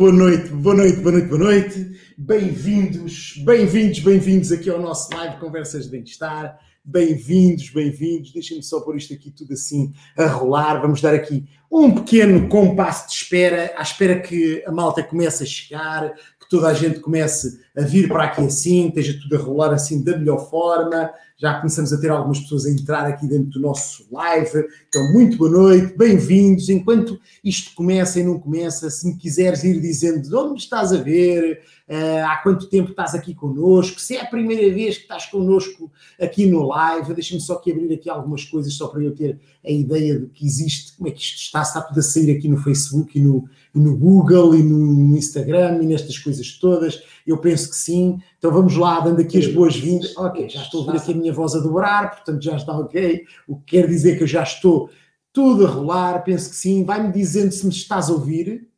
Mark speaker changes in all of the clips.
Speaker 1: boa noite, boa noite, boa noite, boa noite. Bem-vindos, bem-vindos, bem-vindos aqui ao nosso live Conversas de Bem-Estar. Bem-vindos, bem-vindos. Deixem-me só pôr isto aqui tudo assim a rolar. Vamos dar aqui um pequeno compasso de espera, à espera que a malta comece a chegar, que toda a gente comece a vir para aqui assim, esteja tudo a rolar assim da melhor forma. Já começamos a ter algumas pessoas a entrar aqui dentro do nosso live. Então, muito boa noite, bem-vindos. Enquanto isto começa e não começa, se me quiseres ir dizendo de onde estás a ver, uh, há quanto tempo estás aqui connosco, se é a primeira vez que estás connosco aqui no live, deixa-me só aqui abrir aqui algumas coisas só para eu ter a ideia de que existe, como é que isto está, está tudo a sair aqui no Facebook e no, no Google e no Instagram e nestas coisas todas. Eu penso que sim. Então vamos lá, dando aqui as boas-vindas. Ok, já estou a ouvir aqui a minha voz a dobrar, portanto já está ok. O que quer dizer que eu já estou tudo a rolar, penso que sim. Vai-me dizendo se me estás a ouvir.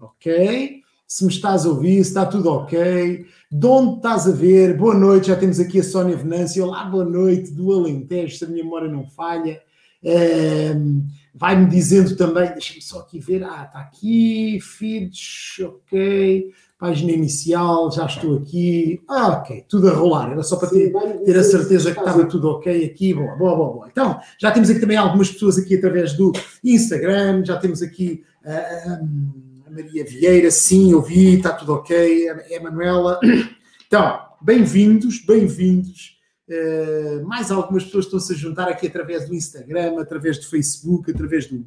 Speaker 1: Ok. Se me estás a ouvir, se está tudo ok. De onde estás a ver? Boa noite, já temos aqui a Sónia Venâncio. Olá, boa noite, do Alentejo, se a minha memória não falha. Um, Vai-me dizendo também, deixa-me só aqui ver, ah, está aqui, feeds, ok, página inicial, já estou aqui, ah, ok, tudo a rolar, era só para ter, ter a certeza que estava tudo ok aqui, boa, boa, boa, boa. Então, já temos aqui também algumas pessoas aqui através do Instagram, já temos aqui uh, a Maria Vieira, sim, eu vi, está tudo ok, a Manuela. Então, bem-vindos, bem-vindos Uh, mais algumas pessoas estão-se a juntar aqui através do Instagram, através do Facebook, através do,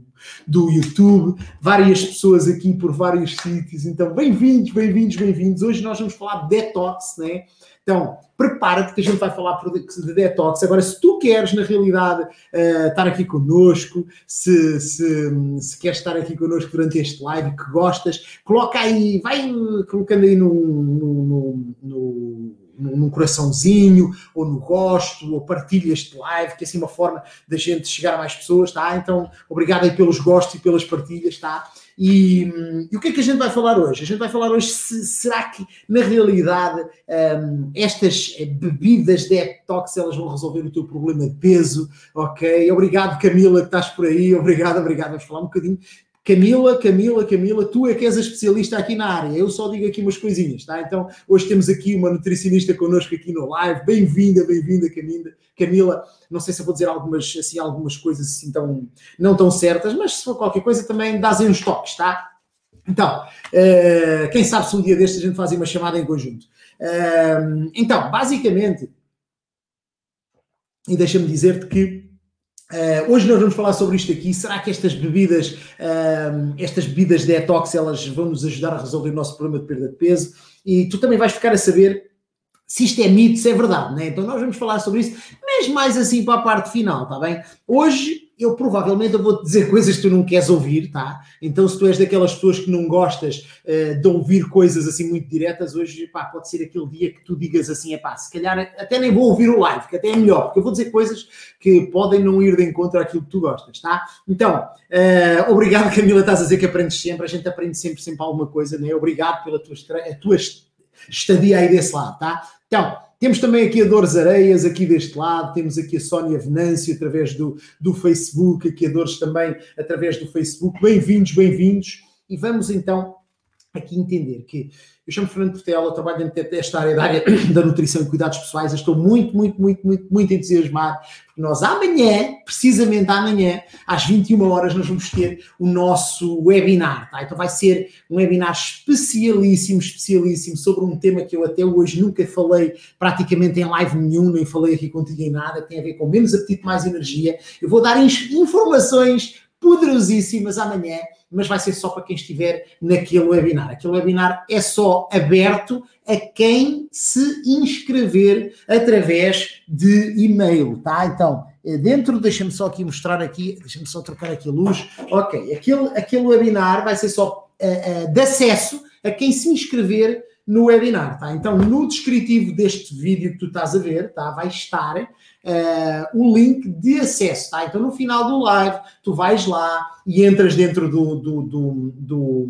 Speaker 1: do YouTube, várias pessoas aqui por vários sítios. Então, bem-vindos, bem-vindos, bem-vindos. Hoje nós vamos falar de detox, né? Então, prepara-te que a gente vai falar de detox. Agora, se tu queres, na realidade, uh, estar aqui connosco, se, se, se queres estar aqui connosco durante este live, que gostas, coloca aí, vai colocando aí no, no, no, no num coraçãozinho, ou no gosto, ou partilha este live, que é assim uma forma da gente chegar a mais pessoas, tá? Então, obrigado aí pelos gostos e pelas partilhas, tá? E, e, o que é que a gente vai falar hoje? A gente vai falar hoje se, será que na realidade um, estas bebidas detox elas vão resolver o teu problema de peso, ok? Obrigado Camila que estás por aí, obrigado, obrigado. Vamos falar um bocadinho Camila, Camila, Camila, tu é que és a especialista aqui na área, eu só digo aqui umas coisinhas, tá? Então, hoje temos aqui uma nutricionista connosco aqui no live, bem-vinda, bem-vinda, Camila. Camila, não sei se vou dizer algumas, assim, algumas coisas assim tão, não tão certas, mas se for qualquer coisa também dás aí uns toques, tá? Então, uh, quem sabe se um dia destes a gente faz uma chamada em conjunto. Uh, então, basicamente, e deixa-me dizer-te que Uh, hoje nós vamos falar sobre isto aqui. Será que estas bebidas, uh, estas bebidas detox, elas vão nos ajudar a resolver o nosso problema de perda de peso? E tu também vais ficar a saber se isto é mito, se é verdade, né? Então nós vamos falar sobre isso, mas mais assim para a parte final, tá bem? Hoje eu provavelmente eu vou-te dizer coisas que tu não queres ouvir, tá? Então, se tu és daquelas pessoas que não gostas uh, de ouvir coisas assim muito diretas, hoje pá, pode ser aquele dia que tu digas assim: é pá, se calhar até nem vou ouvir o live, que até é melhor, porque eu vou dizer coisas que podem não ir de encontro àquilo que tu gostas, tá? Então, uh, obrigado, Camila, estás a dizer que aprendes sempre, a gente aprende sempre, sempre alguma coisa, né? Obrigado pela tua, tua estadia aí desse lado, tá? Então, temos também aqui a Dores Areias, aqui deste lado, temos aqui a Sónia Venâncio através do, do Facebook, aqui a Dores também através do Facebook. Bem-vindos, bem-vindos. E vamos então aqui entender que eu chamo Fernando Portela, trabalho nesta área da área da nutrição e cuidados pessoais. estou muito, muito, muito, muito, muito entusiasmado, porque nós amanhã, precisamente amanhã, às 21 horas, nós vamos ter o nosso webinar. Tá? Então vai ser um webinar especialíssimo, especialíssimo, sobre um tema que eu até hoje nunca falei praticamente em live nenhum, nem falei aqui contigo em nada, tem a ver com menos apetite, mais energia. Eu vou dar informações poderosíssimas amanhã mas vai ser só para quem estiver naquele webinar. Aquele webinar é só aberto a quem se inscrever através de e-mail, tá? Então, eh, dentro, deixa-me só aqui mostrar aqui, deixa-me só trocar aqui a luz. Ok, aquele, aquele webinar vai ser só uh, uh, de acesso a quem se inscrever no webinar, tá? Então, no descritivo deste vídeo que tu estás a ver, tá? Vai estar uh, o link de acesso, tá? Então no final do live, tu vais lá e entras dentro do, do, do, do,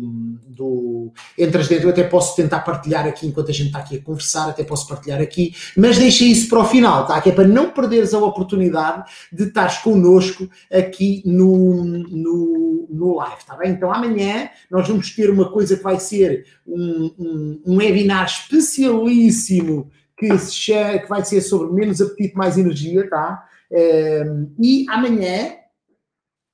Speaker 1: do entras dentro, eu até posso tentar partilhar aqui enquanto a gente está aqui a conversar, até posso partilhar aqui, mas deixa isso para o final, tá? Que é para não perderes a oportunidade de estares connosco aqui no, no, no live, tá bem? Então amanhã nós vamos ter uma coisa que vai ser um, um, um webinar especialíssimo que, se que vai ser sobre menos apetite, mais energia, tá? Ehm, e amanhã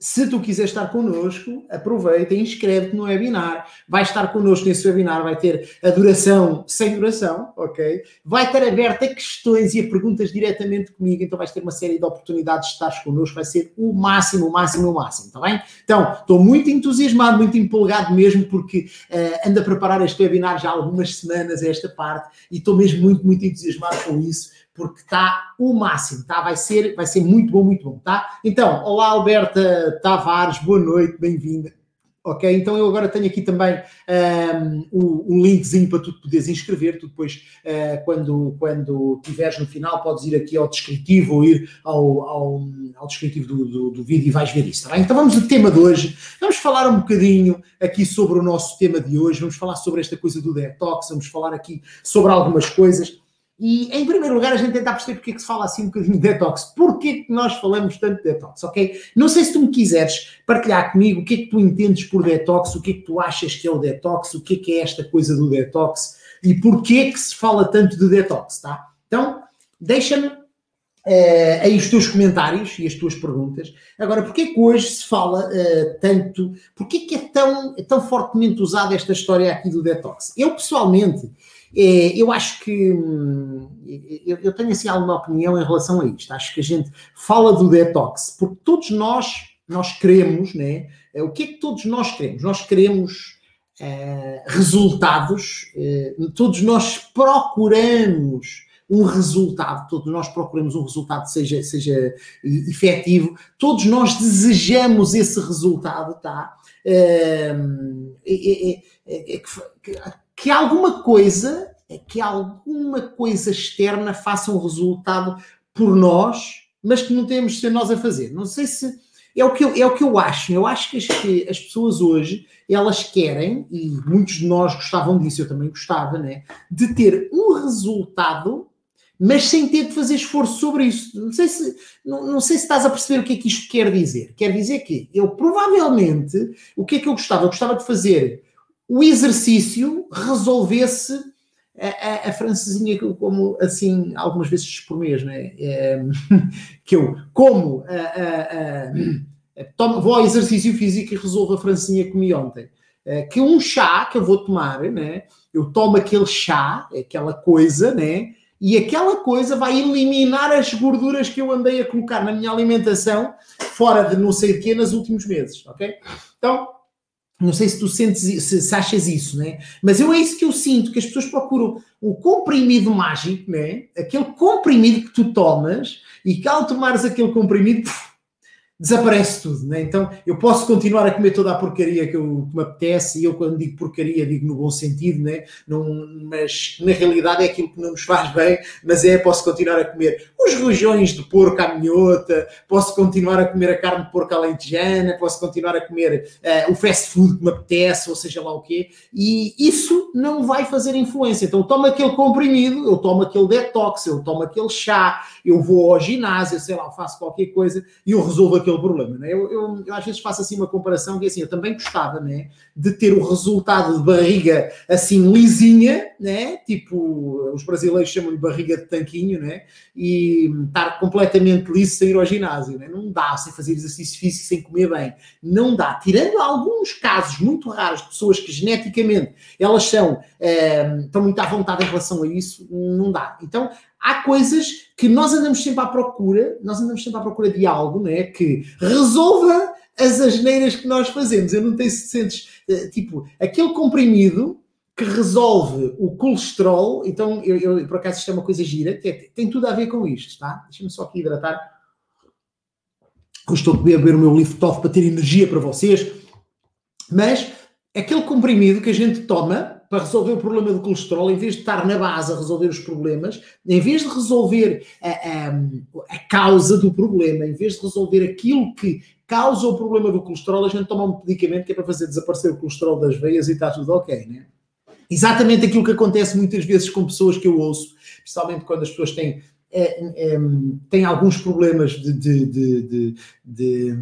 Speaker 1: se tu quiseres estar connosco, aproveita e inscreve-te no webinar. Vai estar connosco nesse webinar, vai ter a duração sem duração, ok? Vai estar aberta a questões e a perguntas diretamente comigo, então vais ter uma série de oportunidades de estar connosco, vai ser o máximo, o máximo, o máximo, está bem? Então, estou muito entusiasmado, muito empolgado mesmo, porque uh, ando a preparar este webinar já há algumas semanas, esta parte, e estou mesmo muito, muito entusiasmado com isso porque está o máximo, tá? Vai ser, vai ser muito bom, muito bom, tá? Então, olá Alberta Tavares, boa noite, bem-vinda. Ok, então eu agora tenho aqui também um, o, o, linkzinho para tu poderes inscrever. Tu depois, uh, quando, quando tiveres no final, podes ir aqui ao descritivo ou ir ao, ao, ao descritivo do, do, do, vídeo e vais ver isso, tá? Então vamos ao tema de hoje. Vamos falar um bocadinho aqui sobre o nosso tema de hoje. Vamos falar sobre esta coisa do detox, vamos falar aqui sobre algumas coisas. E, em primeiro lugar, a gente tentar perceber porque é que se fala assim um bocadinho de detox. Porquê que nós falamos tanto de detox, ok? Não sei se tu me quiseres partilhar comigo o que é que tu entendes por detox, o que é que tu achas que é o detox, o que é que é esta coisa do detox e porquê que se fala tanto de detox, tá? Então, deixa-me uh, aí os teus comentários e as tuas perguntas. Agora, porquê que hoje se fala uh, tanto, porquê que é tão, é tão fortemente usada esta história aqui do detox? Eu, pessoalmente é, eu acho que hum, eu, tenho assim alguma opinião em relação a isto. Acho que a gente fala do detox porque todos nós nós queremos, né? É, o que é que todos nós queremos? Nós queremos uh, resultados, uh, todos nós procuramos um resultado, todos nós procuramos um resultado que seja, seja efetivo, todos nós desejamos esse resultado, tá? Uh, é, é, é, alguma coisa, que alguma coisa externa faça um resultado por nós, mas que não temos de ser nós a fazer. Não sei se é o que eu, é o que eu acho. Eu acho que as, que as pessoas hoje elas querem, e muitos de nós gostavam disso, eu também gostava, né? De ter um resultado, mas sem ter de fazer esforço sobre isso. Não sei se, não, não sei se estás a perceber o que é que isto quer dizer. Quer dizer que eu provavelmente, o que é que eu gostava? Eu gostava de fazer o exercício resolvesse a, a, a francesinha como assim algumas vezes por mês, né? É, que eu como a, tomo, vou ao exercício físico e resolvo a francesinha que comi ontem. É, que um chá que eu vou tomar, né? Eu tomo aquele chá, aquela coisa, né? E aquela coisa vai eliminar as gorduras que eu andei a colocar na minha alimentação fora de não sei de quê nos últimos meses, ok? Então, não sei se tu sentes, se, se achas isso, né? Mas eu é isso que eu sinto, que as pessoas procuram o comprimido mágico, né? Aquele comprimido que tu tomas e que ao tomares aquele comprimido, puf, desaparece tudo, né? Então eu posso continuar a comer toda a porcaria que, eu, que me apetece, e eu quando digo porcaria digo no bom sentido, né? Não, mas na realidade é aquilo que não nos faz bem, mas é, posso continuar a comer os rojões de porco à minhota, posso continuar a comer a carne de porco alentejana, posso continuar a comer uh, o fast food que me apetece, ou seja lá o quê, e isso não vai fazer influência. Então eu tomo aquele comprimido, eu tomo aquele detox, eu tomo aquele chá, eu vou ao ginásio, sei lá, faço qualquer coisa e eu resolvo aquele aquele problema. Né? Eu, eu, eu, às vezes faço assim uma comparação que assim, eu também gostava né, de ter o resultado de barriga assim lisinha, né? tipo os brasileiros chamam-lhe barriga de tanquinho, né? e estar completamente liso sem ir ao ginásio. Né? Não dá sem fazer exercício físico, sem comer bem. Não dá. Tirando alguns casos muito raros de pessoas que geneticamente elas são, é, estão muito à vontade em relação a isso, não dá. Então há coisas que nós andamos sempre à procura, nós andamos sempre à procura de algo, né, que resolva as asneiras que nós fazemos. Eu não sei se sentes, eh, tipo, aquele comprimido que resolve o colesterol, então, eu, eu, por acaso isto é uma coisa gira, que é, tem tudo a ver com isto, tá? Deixa-me só aqui hidratar. Eu a beber o meu lift off para ter energia para vocês, mas aquele comprimido que a gente toma, para resolver o problema do colesterol, em vez de estar na base a resolver os problemas, em vez de resolver a, a, a causa do problema, em vez de resolver aquilo que causa o problema do colesterol, a gente toma um medicamento que é para fazer desaparecer o colesterol das veias e está tudo ok, né? Exatamente aquilo que acontece muitas vezes com pessoas que eu ouço, principalmente quando as pessoas têm, é, é, têm alguns problemas de, de, de, de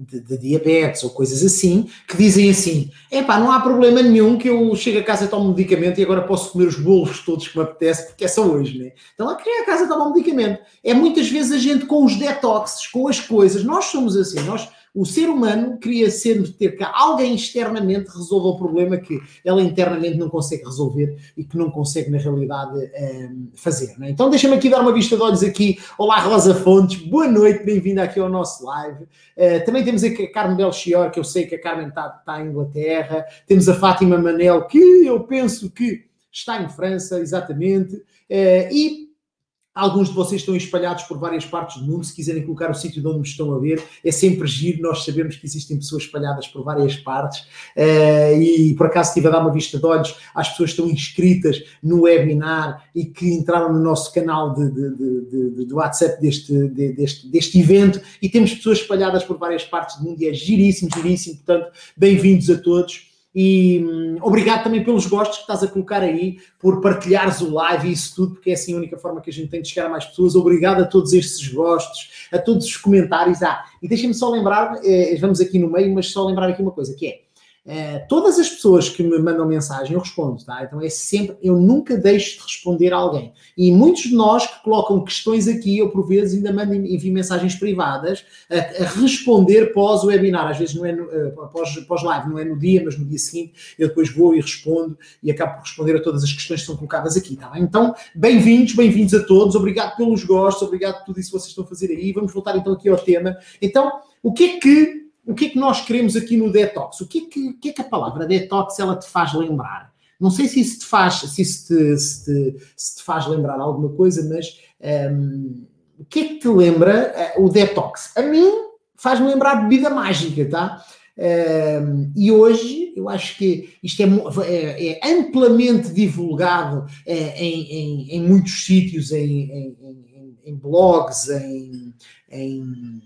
Speaker 1: de, de, diabetes ou coisas assim, que dizem assim: é pá, não há problema nenhum que eu chegue a casa e tomo um medicamento e agora posso comer os bolos todos que me apetece, porque é só hoje, né? Então lá queria a casa tomar um medicamento. É muitas vezes a gente com os detoxes, com as coisas, nós somos assim, nós o ser humano queria ser ter que alguém externamente resolva o problema que ela internamente não consegue resolver e que não consegue, na realidade, ehm, fazer. É? Então, deixa-me aqui dar uma vista de olhos aqui. Olá, Rosa Fontes, boa noite, bem-vinda aqui ao nosso live. Uh, também temos aqui a Carmen Belchior, que eu sei que a Carmen está, está em Inglaterra. Temos a Fátima Manel, que eu penso que está em França, exatamente. Uh, e Alguns de vocês estão espalhados por várias partes do mundo. Se quiserem colocar o sítio de onde me estão a ver, é sempre giro. Nós sabemos que existem pessoas espalhadas por várias partes. Uh, e por acaso estive a dar uma vista de olhos às pessoas que estão inscritas no webinar e que entraram no nosso canal de, de, de, de WhatsApp deste, deste, deste evento. E temos pessoas espalhadas por várias partes do mundo e é giríssimo, giríssimo. Portanto, bem-vindos a todos. E hum, obrigado também pelos gostos que estás a colocar aí, por partilhares o live e isso tudo, porque é assim a única forma que a gente tem de chegar a mais pessoas. Obrigado a todos estes gostos, a todos os comentários. Ah, e deixem-me só lembrar, eh, vamos aqui no meio, mas só lembrar aqui uma coisa, que é Uh, todas as pessoas que me mandam mensagem, eu respondo, tá? Então é sempre, eu nunca deixo de responder a alguém. E muitos de nós que colocam questões aqui, eu por vezes ainda mando envio mensagens privadas a, a responder pós o webinar. Às vezes não é no, uh, pós, pós live, não é no dia, mas no dia seguinte eu depois vou e respondo e acabo por responder a todas as questões que são colocadas aqui, tá? Então, bem-vindos, bem-vindos a todos, obrigado pelos gostos, obrigado por tudo isso que vocês estão a fazer aí. Vamos voltar então aqui ao tema. Então, o que é que o que é que nós queremos aqui no detox? O que é que, que, é que a palavra detox ela te faz lembrar? Não sei se isso te faz, se te, se te, se te faz lembrar alguma coisa, mas um, o que é que te lembra uh, o detox? A mim faz-me lembrar bebida mágica, tá? Um, e hoje eu acho que isto é, é, é amplamente divulgado é, em, em, em, muitos sítios, em, em blogs, em,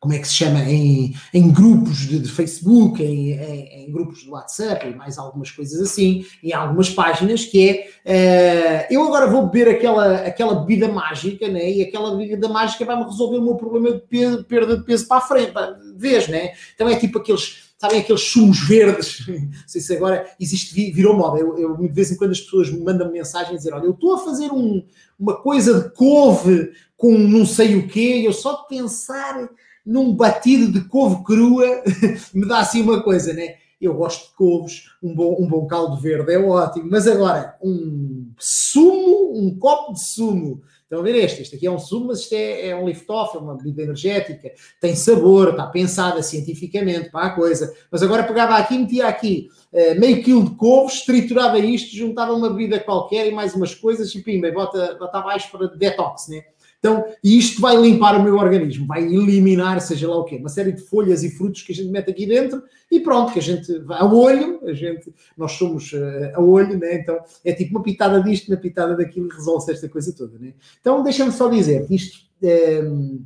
Speaker 1: como é que se chama, em, em grupos de, de Facebook, em, em, em, grupos de WhatsApp e mais algumas coisas assim, em algumas páginas, que é uh, eu agora vou beber aquela, aquela bebida mágica, né? E aquela bebida mágica vai-me resolver o meu problema de peso, perda de peso para a frente, vês, né? Então é tipo aqueles sabem aqueles sumos verdes, não sei se agora existe, virou moda, eu, eu, de vez em quando as pessoas me mandam mensagem a dizer, olha, eu estou a fazer um, uma coisa de couve com não sei o quê, eu só de pensar num batido de couve crua, me dá assim uma coisa, né? Eu gosto de couves, um bom, um bom caldo verde é ótimo, mas agora, um sumo, um copo de sumo. Estão a ver este? Este aqui é um sumo, mas isto é, é um lift-off, é uma bebida energética, tem sabor, está pensada cientificamente para a coisa. Mas agora pegava aqui, metia aqui uh, meio quilo de couves, triturava isto, juntava uma bebida qualquer e mais umas coisas e pimba, bota, bota abaixo para detox, né? Então, isto vai limpar o meu organismo, vai eliminar, seja lá o quê, uma série de folhas e frutos que a gente mete aqui dentro e pronto, que a gente vai a olho, a gente, nós somos uh, a olho, né? Então é tipo uma pitada disto, uma pitada daquilo e resolve-se esta coisa toda, né? Então, deixa-me só dizer que isto, um, ehm,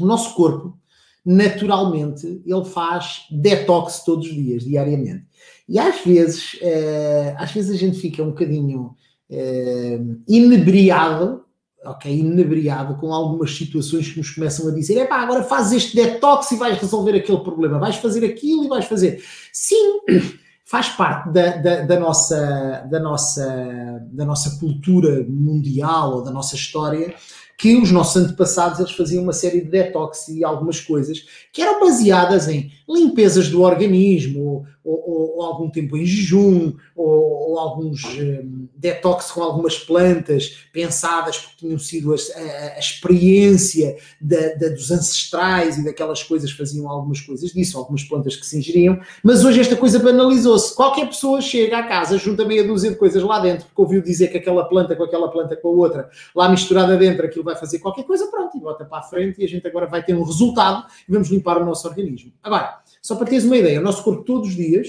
Speaker 1: o nosso corpo, naturalmente, ele faz detox todos os dias, diariamente. E às vezes, uh, às vezes a gente fica um bocadinho uh, inebriado ok, inebriado com algumas situações que nos começam a dizer: é pá, agora fazes este detox e vais resolver aquele problema, vais fazer aquilo e vais fazer. Sim, faz parte da, da, da, nossa, da, nossa, da nossa cultura mundial ou da nossa história que os nossos antepassados eles faziam uma série de detox e algumas coisas que eram baseadas em limpezas do organismo, ou, ou, ou algum tempo em jejum, ou, ou alguns um, detox com algumas plantas pensadas porque tinham sido a, a, a experiência da, da, dos ancestrais e daquelas coisas, faziam algumas coisas disso, algumas plantas que se ingeriam, mas hoje esta coisa banalizou-se. Qualquer pessoa chega à casa, junta meia dúzia de coisas lá dentro, porque ouviu dizer que aquela planta com aquela planta com a outra, lá misturada dentro, aquilo vai fazer qualquer coisa, pronto, e bota para a frente e a gente agora vai ter um resultado e vamos limpar o nosso organismo. Agora, só para teres uma ideia, o nosso corpo todos os dias,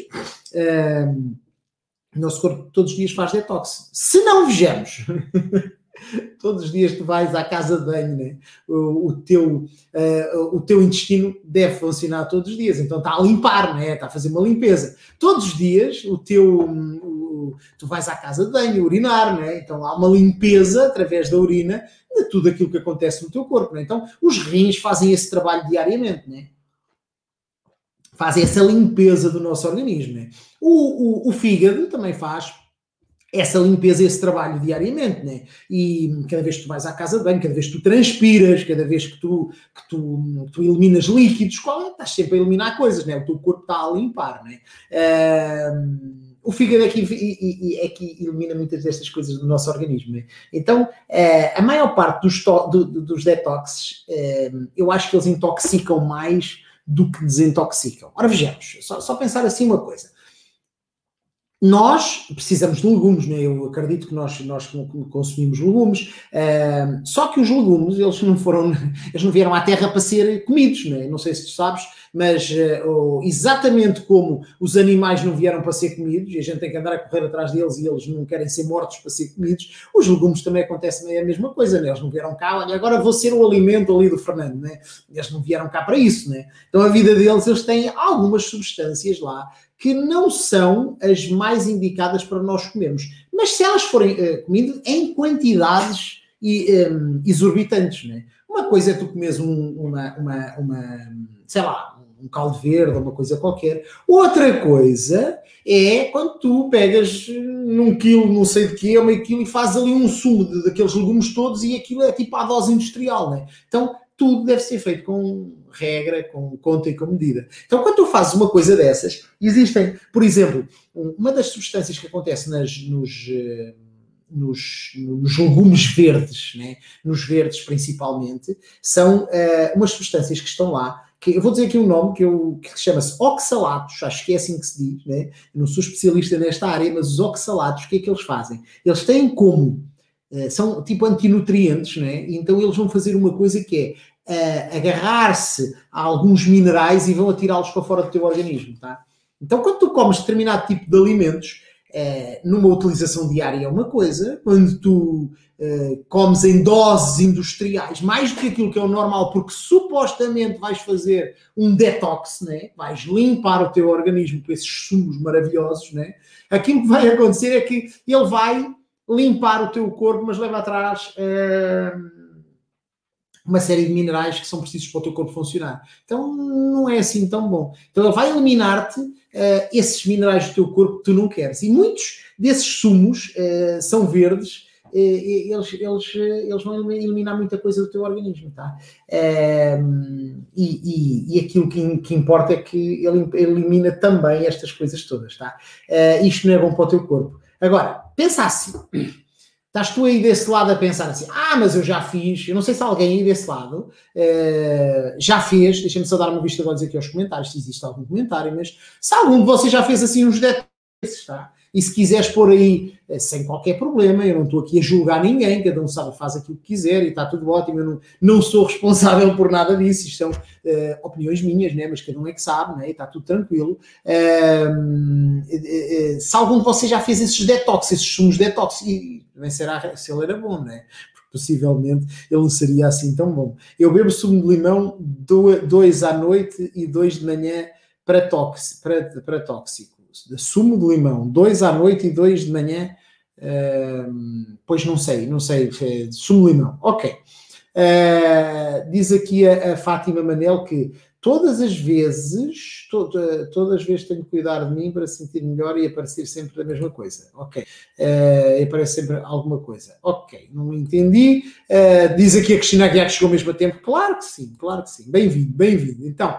Speaker 1: um, O nosso corpo todos os dias faz detox. Se não vejamos, todos os dias tu vais à casa de banho, né? o, o, teu, uh, o teu intestino deve funcionar todos os dias, então está a limpar, né? está a fazer uma limpeza. Todos os dias o teu, o, tu vais à casa de banho urinar, né? então há uma limpeza através da urina de tudo aquilo que acontece no teu corpo. Né? Então os rins fazem esse trabalho diariamente. Né? Fazem essa limpeza do nosso organismo. Né? O, o, o fígado também faz essa limpeza, esse trabalho diariamente, né? E cada vez que tu vais à casa de banho, cada vez que tu transpiras, cada vez que tu, que tu, que tu eliminas líquidos, qual é? estás sempre a eliminar coisas, né? O teu corpo está a limpar, né? Uh, o fígado é que, é que elimina muitas destas coisas do nosso organismo. Né? Então, uh, a maior parte dos, do, dos detoxes, uh, eu acho que eles intoxicam mais do que desintoxicam. Ora, vejamos, só, só pensar assim uma coisa nós precisamos de legumes, né? eu acredito que nós, nós consumimos legumes, uh, só que os legumes, eles não foram, eles não vieram à terra para ser comidos, né? não sei se tu sabes, mas uh, exatamente como os animais não vieram para ser comidos, e a gente tem que andar a correr atrás deles e eles não querem ser mortos para ser comidos, os legumes também acontecem a mesma coisa, né? eles não vieram cá, olha, agora vou ser o alimento ali do Fernando, né? eles não vieram cá para isso, né? então a vida deles, eles têm algumas substâncias lá que não são as mais indicadas para nós comermos. Mas se elas forem uh, comidas em quantidades e, um, eh, exorbitantes, né? Uma coisa é tu comes um, uma, uma, uma, sei lá, um caldo verde ou uma coisa qualquer. Outra coisa é quando tu pegas num quilo, não sei de quê, meio quilo, e fazes ali um sumo de, daqueles legumes todos e aquilo é tipo a dose industrial, né? Então, tudo deve ser feito com regra, com conta e com medida. Então, quando tu fazes uma coisa dessas, existem, por exemplo, uma das substâncias que acontece nas, nos, eh, nos, nos legumes verdes, né? nos verdes principalmente, são uh, umas substâncias que estão lá que eu vou dizer aqui um nome que, eu, que chama-se oxalatos, acho que é assim que se diz, né? Não sou especialista nesta área, mas os oxalatos, o que é que eles fazem? Eles têm como, uh, são tipo antinutrientes, né? Então eles vão fazer uma coisa que é uh, agarrar-se a alguns minerais e vão atirá-los para fora do teu organismo, tá? Então quando tu comes determinado tipo de alimentos, é, numa utilização diária é uma coisa, quando tu é, comes em doses industriais, mais do que aquilo que é o normal, porque supostamente vais fazer um detox, né? vais limpar o teu organismo com esses sumos maravilhosos, né? aquilo que vai acontecer é que ele vai limpar o teu corpo, mas leva atrás. É, uma série de minerais que são precisos para o teu corpo funcionar. Então não é assim tão bom. Então ele vai eliminar-te uh, esses minerais do teu corpo que tu não queres. E muitos desses sumos uh, são verdes. Uh, eles, eles, eles vão eliminar muita coisa do teu organismo, tá? Ehm, e, e, e, aquilo que, que, importa é que ele elimina também estas coisas todas, tá? isto não é bom para o teu corpo. Agora, pensa assim. Estás tu aí desse lado a pensar assim, ah, mas eu já fiz, eu não sei se alguém aí desse lado uh, já fez, deixa-me só dar uma vista de olhos aqui aos comentários, se existe algum comentário, mas se algum de vocês já fez assim uns detalhes, tá? E se quiseres pôr aí eh, sem qualquer problema, eu não estou aqui a julgar ninguém, cada um sabe, faz aquilo que quiser e está tudo ótimo, eu não, não sou responsável por nada disso, isto são uh, opiniões minhas, né? mas cada um é que sabe, né? e está tudo tranquilo. Uh, uh, se algum de vocês já fez esses detox, esses sumos detox, e também será se ele era bom, né? Porque possivelmente ele não seria assim tão bom. Eu bebo sumo de limão dois à noite e dois de manhã para, tóxico, para, para tóxico sumo de limão, dois à noite e dois de manhã, uh, pois não sei, não sei, é sumo de limão, ok. Uh, diz aqui a, a, Fátima Manel que todas as vezes, toda, todas as vezes tenho que cuidar de mim para sentir melhor e aparecer sempre a mesma coisa. Ok. Uh, aparece sempre alguma coisa. Ok, não entendi. Uh, diz aqui a Cristina Aguiar que chegou ao mesmo tempo. Claro que sim, claro que sim. Bem-vindo, bem-vindo. Então,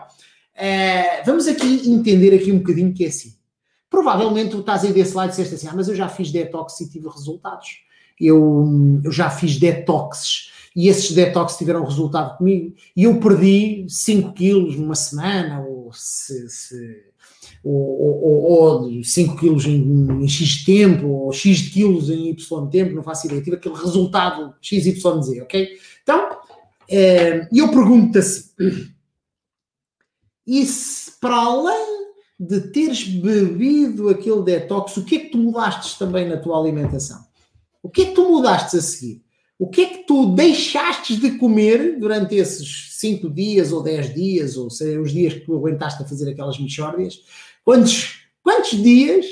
Speaker 1: vamos aqui entender aqui um bocadinho que é assim. Provavelmente tu estás aí desse lado e disseste assim, ah, mas eu já fiz detox e tive resultados. Eu, eu já fiz detoxes e esses detox tiveram resultado comigo e eu perdi 5 quilos numa semana ou se, se ou, ou, ou 5 quilos em, em, X tempo, ou X quilos em Y tempo, não faço ideia, tive aquele resultado XYZ, ok? Então, eh, eu pergunto-te assim, e se para além de teres bebido aquele detox, o que é que tu mudaste também na tua alimentação? O que é que tu mudaste a seguir? O que é que tu deixaste de comer durante esses 5 dias ou 10 dias, ou seja, os dias que tu aguentaste a fazer aquelas mixórdias? Quantos, quantos dias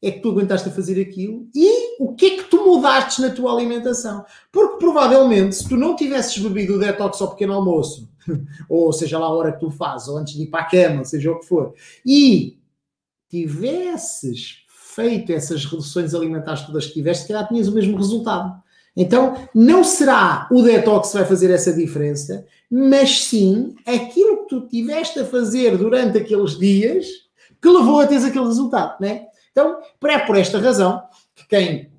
Speaker 1: é que tu aguentaste a fazer aquilo? E o que é que tu mudaste na tua alimentação? Porque provavelmente, se tu não tivesses bebido o detox ao pequeno almoço, ou seja lá a hora que tu fazes, ou antes de ir para a cama, seja o que for, e tivesses feito essas reduções alimentares todas que tiveste, se calhar tinhas o mesmo resultado. Então, não será o detox que vai fazer essa diferença, mas sim aquilo que tu tiveste a fazer durante aqueles dias que levou a teres aquele resultado, né? Então, é por esta razão que quem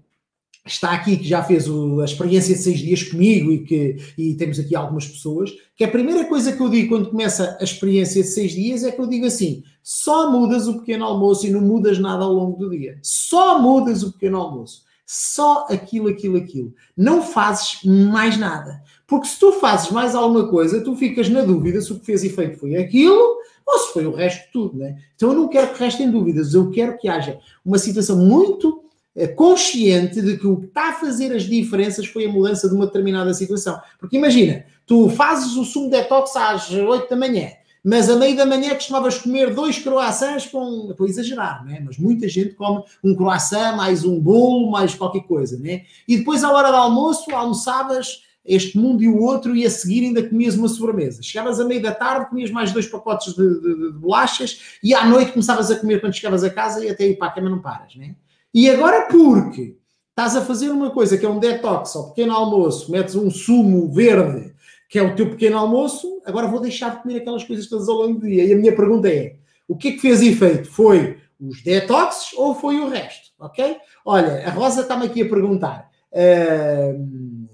Speaker 1: está aqui, que já fez o, a experiência de seis dias comigo e que e temos aqui algumas pessoas, que a primeira coisa que eu digo quando começa a experiência de seis dias é que eu digo assim: só mudas o pequeno almoço e não mudas nada ao longo do dia. Só mudas o pequeno almoço. Só aquilo, aquilo, aquilo. Não fazes mais nada. Porque se tu fazes mais alguma coisa, tu ficas na dúvida se o que fez efeito foi aquilo ou se foi o resto de tudo, né? Então eu não quero que restem dúvidas, eu quero que haja uma situação muito consciente de que o que está a fazer as diferenças foi a mudança de uma determinada situação. Porque imagina, tu fazes o sumo detox às 8 da manhã, mas a meio da manhã costumavas comer dois croissants com. Estou a exagerar, não é? Mas muita gente come um croissant, mais um bolo, mais qualquer coisa, né? E depois, à hora do almoço, almoçavas este mundo e o outro, e a seguir ainda comias uma sobremesa. Chegavas a meio da tarde, comias mais dois pacotes de, de, de bolachas, e à noite começavas a comer quando chegavas a casa e até ir para a cama não paras, né? E agora, porque estás a fazer uma coisa que é um detox ao pequeno almoço, metes um sumo verde, que é o teu pequeno almoço, agora vou deixar de comer aquelas coisas todas ao longo do dia. E a minha pergunta é: o que é que fez efeito? Foi os detoxes ou foi o resto? Ok? Olha, a Rosa está-me aqui a perguntar. Uh,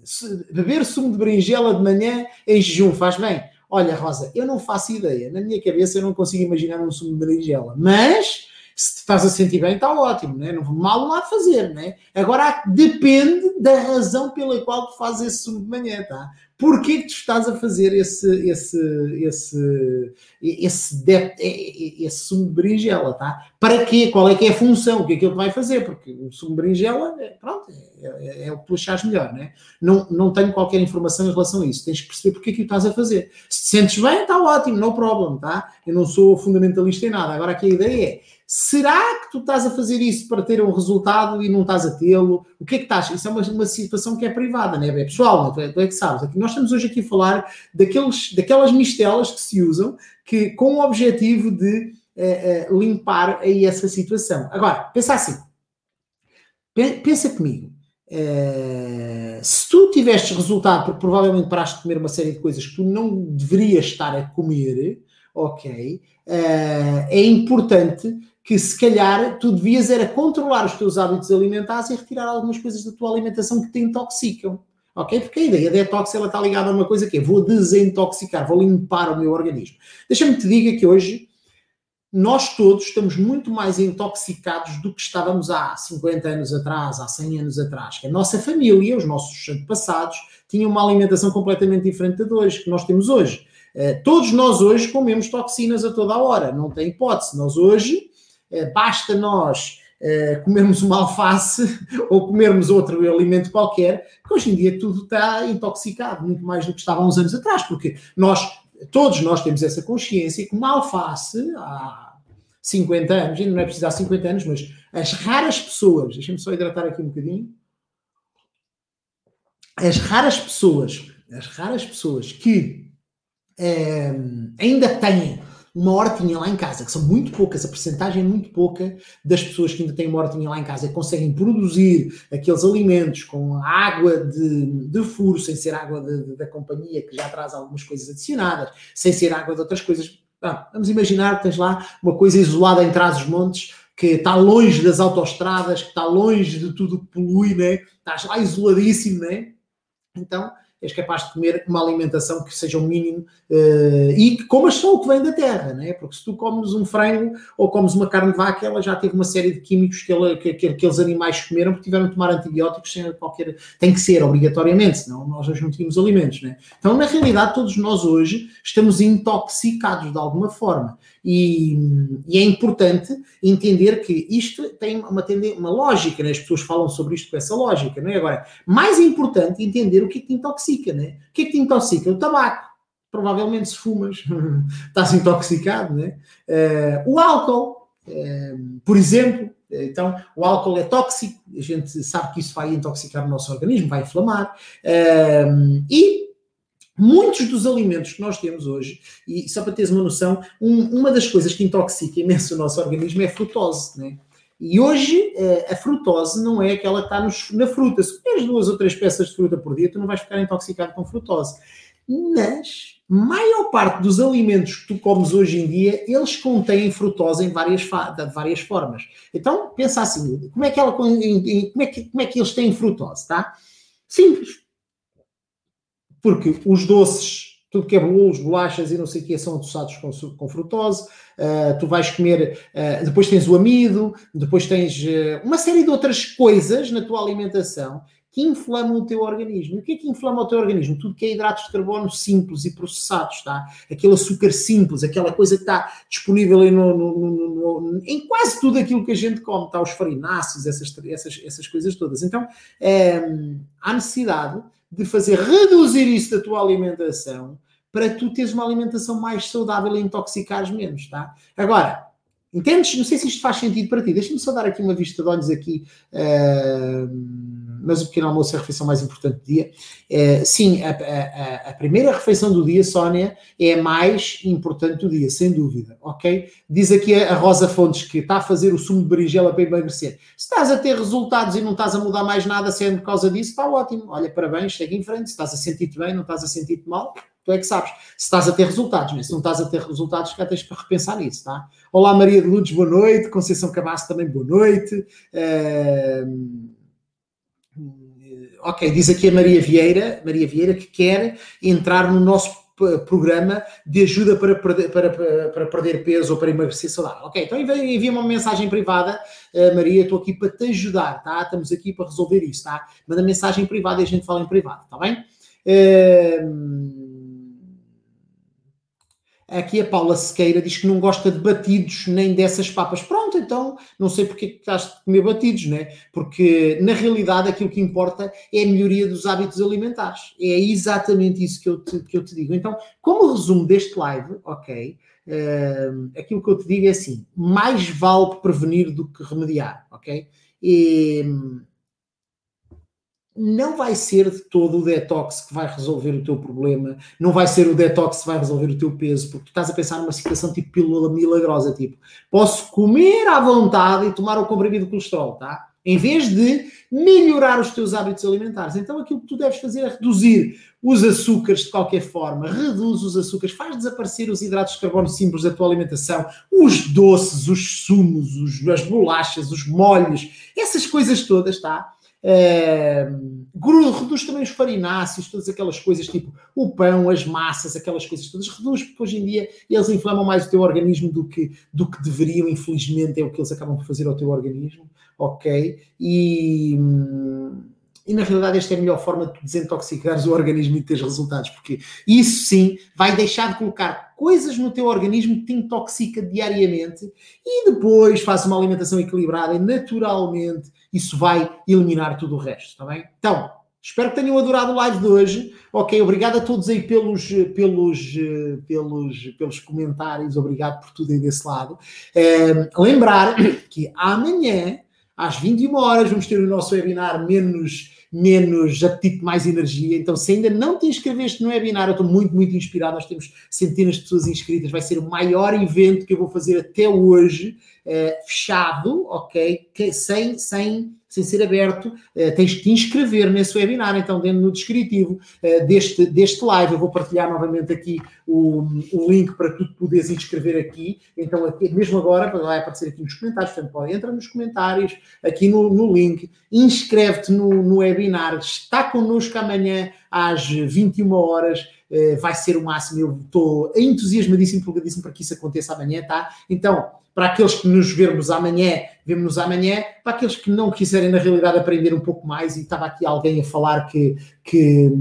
Speaker 1: beber sumo de berinjela de manhã em jejum faz bem? Olha, Rosa, eu não faço ideia. Na minha cabeça eu não consigo imaginar um sumo de berinjela. Mas se te estás a sentir bem, está ótimo, né? não mal não há fazer, né? Agora depende da razão pela qual tu fazes esse sumo de manhã, tá? Porquê que tu estás a fazer esse, esse, esse, esse, esse, esse sumo de berinjela, tá? Para quê? Qual é que é a função? O que é que ele vai fazer? Porque o sumo de berinjela, é, pronto, é, é, é, o que tu achas melhor, né? Não, não tenho qualquer informação em relação a isso. Tens que perceber porque é que o estás a fazer. Se te sentes bem, está ótimo, não problem, tá? Eu não sou fundamentalista em nada. Agora aqui a ideia é Será tu estás a fazer isso para ter um resultado e não estás a tê-lo? O que é que estás? Isso é uma, uma situação que é privada, não é? é pessoal, tu é, tu é que sabes. Nós estamos hoje aqui a falar daqueles, daquelas mistelas que se usam que, com o objetivo de uh, uh, limpar aí essa situação. Agora, pensa assim. Pensa comigo. Uh, se tu tivestes resultado, porque provavelmente paraste de comer uma série de coisas que tu não deverias estar a comer, ok, é importante que se calhar tu devias era controlar os teus hábitos alimentares e retirar algumas coisas da tua alimentação que te intoxicam. Ok? Porque a ideia detox ela está ligada a uma coisa que é vou desintoxicar, vou limpar o meu organismo. Deixa-me te diga que hoje nós todos estamos muito mais intoxicados do que estávamos há 50 anos atrás, há 100 anos atrás. Que a nossa família, os nossos antepassados, tinham uma alimentação completamente diferente da hoje, que nós temos hoje. Uh, todos nós hoje comemos toxinas a toda a hora, não tem hipótese. Nós hoje eh, basta nós eh, comermos uma alface ou comermos outro alimento qualquer, que hoje em dia tudo está intoxicado, muito mais do que estava há uns anos atrás, porque nós, todos nós temos essa consciência que uma alface há 50 anos, ainda não é preciso há 50 anos, mas as raras pessoas, deixem-me só hidratar aqui um bocadinho, as raras pessoas, as raras pessoas que é, ainda têm uma hortinha lá em casa, que são muito poucas, a percentagem é muito pouca das pessoas que ainda têm uma hortinha lá em casa e conseguem produzir aqueles alimentos com água de, de furo, sem ser água de, de, da companhia, que já traz algumas coisas adicionadas, sem ser água de outras coisas. Vamos imaginar que tens lá uma coisa isolada em trás dos montes, que está longe das autoestradas, que está longe de tudo que polui, né? estás lá isoladíssimo, né? Então, és capaz de comer uma alimentação que seja o mínimo uh, e que comas só o que vem da terra, né? porque se tu comes um frango ou comes uma carne de vaca, ela já teve uma série de químicos que, ela, que, que aqueles animais comeram porque tiveram que tomar antibióticos sem qualquer. tem que ser obrigatoriamente, senão nós hoje não tínhamos alimentos. Né? Então, na realidade, todos nós hoje estamos intoxicados de alguma forma. E, e, é importante entender que isto tem uma, uma lógica, né? as pessoas falam sobre isto com essa lógica, não é? Agora, mais importante entender o que é que te intoxica, né? O que é que te intoxica? O tabaco. Provavelmente se fumas, estás intoxicado, né? Uh, o álcool, uh, por exemplo, então, o álcool é tóxico, a gente sabe que isso vai intoxicar o nosso organismo, vai inflamar. Uh, e Muitos dos alimentos que nós temos hoje, e só para teres uma noção, um, uma das coisas que intoxica imenso o nosso organismo é a frutose, né? E hoje eh, a frutose não é aquela que está nos, na fruta. Se comeres duas ou três peças de fruta por dia, tu não vais ficar intoxicado com frutose. Mas maior parte dos alimentos que tu comes hoje em dia, eles contêm frutose em várias, de várias formas. Então, pensa assim, como é que, ela, como é que, como é que eles têm frutose, tá? Simples porque os doces, tudo que é bolos, bolachas e não sei o que, são adoçados com, com frutose. Uh, tu vais comer, uh, depois tens o amido, depois tens uh, uma série de outras coisas na tua alimentação que inflamam o teu organismo. E o que é que inflama o teu organismo? Tudo que é hidratos de carbono simples e processados, tá? Aquele açúcar simples, aquela coisa que está disponível no, no, no, em quase tudo aquilo que a gente come, tá? Os farináceos, essas, essas, essas coisas todas. Então, há necessidade de fazer reduzir isso da tua alimentação para tu teres uma alimentação mais saudável e intoxicares menos, tá? Agora, entendes? Não sei se isto faz sentido para ti. Deixa-me só dar aqui uma vista de olhos aqui. Uh mas o pequeno almoço é a refeição mais importante do dia. É, sim, a, a, a, primeira refeição do dia, Sónia, é a mais importante do dia, sem dúvida, ok? Diz aqui a, Rosa Fontes que está a fazer o sumo de berinjela para emagrecer. Se estás a ter resultados e não estás a mudar mais nada sendo por causa disso, está ótimo. Olha, parabéns, segue em frente. Se estás a sentir-te bem, não estás a sentir-te mal, tu é que sabes. Se estás a ter resultados, né? se não estás a ter resultados, cá tens para repensar nisso, tá? Olá, Maria de Lourdes, boa noite. Conceição Cabasso também, boa noite. Uh ok, diz aqui a Maria Vieira, Maria Vieira que quer entrar no nosso programa de ajuda para perder, para, para, perder peso ou para emagrecer saudável. Ok, então envia uma mensagem privada, uh, Maria, estou aqui para te ajudar, tá? Estamos aqui para resolver isso, tá? Manda mensagem privada e a gente fala em privado, tá bem? Uh, Aqui a Paula Sequeira diz que não gosta de batidos nem dessas papas. Pronto, então não sei porque que estás a comer batidos, né? Porque na realidade aquilo que importa é a melhoria dos hábitos alimentares. É exatamente isso que eu te, que eu te digo. Então, como resumo deste live, ok? Uh, aquilo que eu te digo é assim: mais vale prevenir do que remediar, ok? E, não vai ser de todo o detox que vai resolver o teu problema, não vai ser o detox que vai resolver o teu peso, porque tu estás a pensar numa situação tipo pílula milagrosa, tipo, posso comer à vontade e tomar o comprimido de colesterol, tá? Em vez de melhorar os teus hábitos alimentares. Então aquilo que tu deves fazer é reduzir os açúcares de qualquer forma, reduz os açúcares, faz desaparecer os hidratos de carbono simples da tua alimentação, os doces, os sumos, os, as bolachas, os molhos, essas coisas todas, tá? Uh, reduz também os farináceos, todas aquelas coisas tipo o pão, as massas, aquelas coisas todas. Reduz, porque hoje em dia eles inflamam mais o teu organismo do que, do que deveriam, infelizmente, é o que eles acabam por fazer ao teu organismo, ok? E. Hum, e na realidade esta é a melhor forma de desintoxicares o organismo e teres resultados, porque isso sim vai deixar de colocar coisas no teu organismo que te intoxica diariamente e depois faz uma alimentação equilibrada e naturalmente isso vai eliminar tudo o resto, está bem? Então, espero que tenham adorado o live de hoje. Ok, obrigado a todos aí pelos, pelos, pelos, pelos comentários, obrigado por tudo aí desse lado. É, lembrar que amanhã às 21 horas vamos ter o nosso webinar menos menos apetite, mais energia. Então, se ainda não te inscreveste no webinar, eu estou muito, muito inspirado. Nós temos centenas de pessoas inscritas. Vai ser o maior evento que eu vou fazer até hoje, uh, fechado, ok? Que, sem, sem sem ser aberto, uh, tens de te inscrever nesse webinar, então dentro no descritivo uh, deste, deste live, eu vou partilhar novamente aqui o, o link para tu poderes inscrever aqui, então aqui, mesmo agora vai aparecer aqui nos comentários, portanto pode, entra nos comentários, aqui no, no link, inscreve-te no, no webinar, está connosco amanhã às 21 horas, uh, vai ser o máximo, eu estou entusiasmadíssimo, empolgadíssimo para que isso aconteça amanhã, tá? Então, para aqueles que nos vermos amanhã, vemos-nos amanhã. Para aqueles que não quiserem, na realidade, aprender um pouco mais, e estava aqui alguém a falar que, que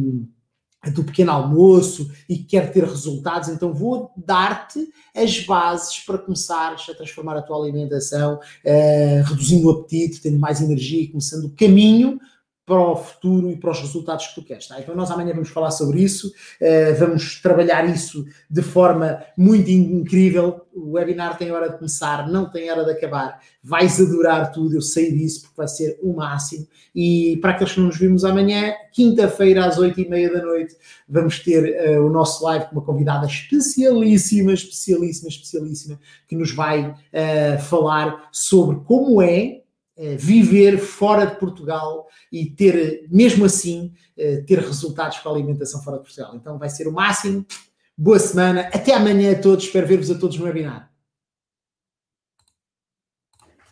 Speaker 1: do pequeno almoço e quer ter resultados, então vou dar-te as bases para começares a transformar a tua alimentação, uh, reduzindo o apetite, tendo mais energia e começando o caminho para o futuro e para os resultados que tu queres. Tá? Então, nós amanhã vamos falar sobre isso, uh, vamos trabalhar isso de forma muito incrível. O webinar tem hora de começar, não tem hora de acabar. Vais adorar tudo, eu sei disso, porque vai ser o máximo. E para aqueles que não nos vimos amanhã, quinta-feira às oito e meia da noite, vamos ter uh, o nosso live com uma convidada especialíssima, especialíssima, especialíssima, que nos vai uh, falar sobre como é eh, viver fora de Portugal e ter, mesmo assim, eh, ter resultados com a alimentação fora de Portugal. Então vai ser o máximo. Boa semana. Até amanhã a todos. Espero ver-vos a todos no webinar.